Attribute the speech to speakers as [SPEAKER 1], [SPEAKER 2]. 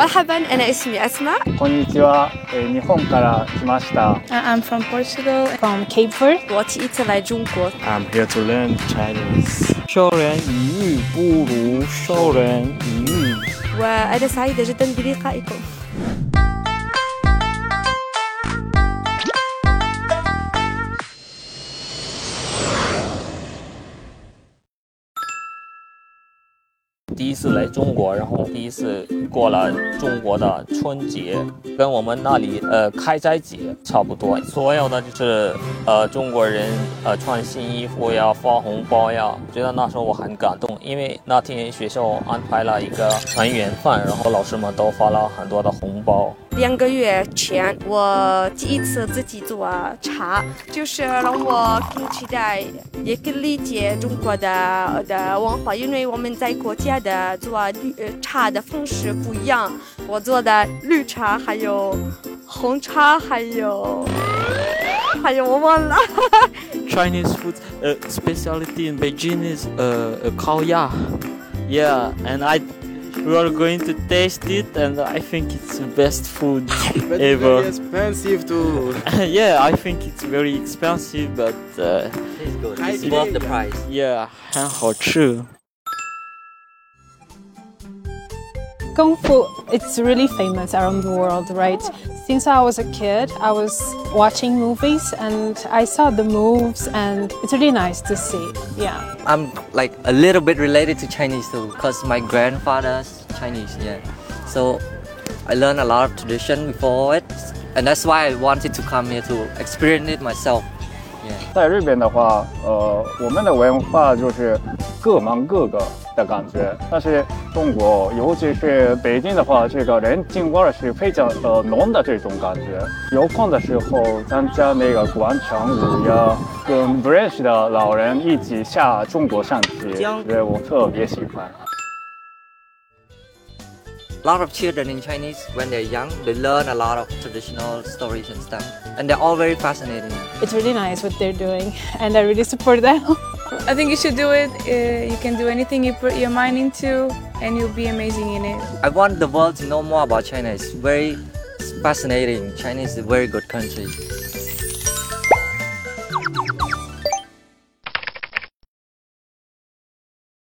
[SPEAKER 1] مرحبا أنا اسمي أسماء
[SPEAKER 2] こんにちは、えー日本から来ました。
[SPEAKER 3] I'm from Portugal, from Cape Verde.
[SPEAKER 1] 我第一次来中国
[SPEAKER 4] I'm here to learn Chinese.
[SPEAKER 5] 授人以鱼不如授人以渔。
[SPEAKER 1] وأنا سعيدة جدا بلقائكم
[SPEAKER 5] 第一次来中国，然后第一次过了中国的春节，跟我们那里呃开斋节差不多。所有的就是呃中国人呃穿新衣服呀，发红包呀，觉得那时候我很感动，因为那天学校安排了一个团圆饭，然后老师们都发了很多的红包。
[SPEAKER 1] 两个月前，我第一次自己做茶，就是让我更期待，也更理解中国的的文化，因为我们在国家的做绿呃茶的方式不一样。我做的绿茶，还有红茶，还有还有我忘了。
[SPEAKER 6] Chinese food uh, specialty in Beijing is uh, uh, kao ya. Yeah, and I we are going to taste it, and I think it's the best food
[SPEAKER 4] But
[SPEAKER 6] ever.
[SPEAKER 4] very expensive too.
[SPEAKER 6] yeah, I think it's very expensive, but uh,
[SPEAKER 7] It's good.
[SPEAKER 4] I
[SPEAKER 7] It's worth the
[SPEAKER 4] think-
[SPEAKER 7] price.
[SPEAKER 6] yeah, 很好吃。
[SPEAKER 3] Kung Fu, it's really famous around the world, right? Since I was a kid, I was watching movies and I saw the moves, and it's really nice to see. Yeah.
[SPEAKER 7] I'm like a little bit related to Chinese too, because my grandfather's Chinese. Yeah, so I learned a lot of tradition before it, and that's why I wanted to come here to experience it myself.
[SPEAKER 2] 在日本的话，呃，我们的文化就是各忙各个的感觉，但是中国，尤其是北京的话，这个人情味儿是非常呃浓的这种感觉。有空的时候参加那个广场舞呀，跟不认识的老人一起下中国象棋，对我特别喜欢。
[SPEAKER 7] A lot of children in Chinese, when they're young, they learn a lot of traditional stories and stuff, and they're all very fascinating.
[SPEAKER 3] It's really nice what they're doing, and I really support them.
[SPEAKER 8] I think you should do it. Uh, you can do anything you put your mind into, and you'll be amazing in it.
[SPEAKER 7] I want the world to know more about China. It's very fascinating. China is a very good country.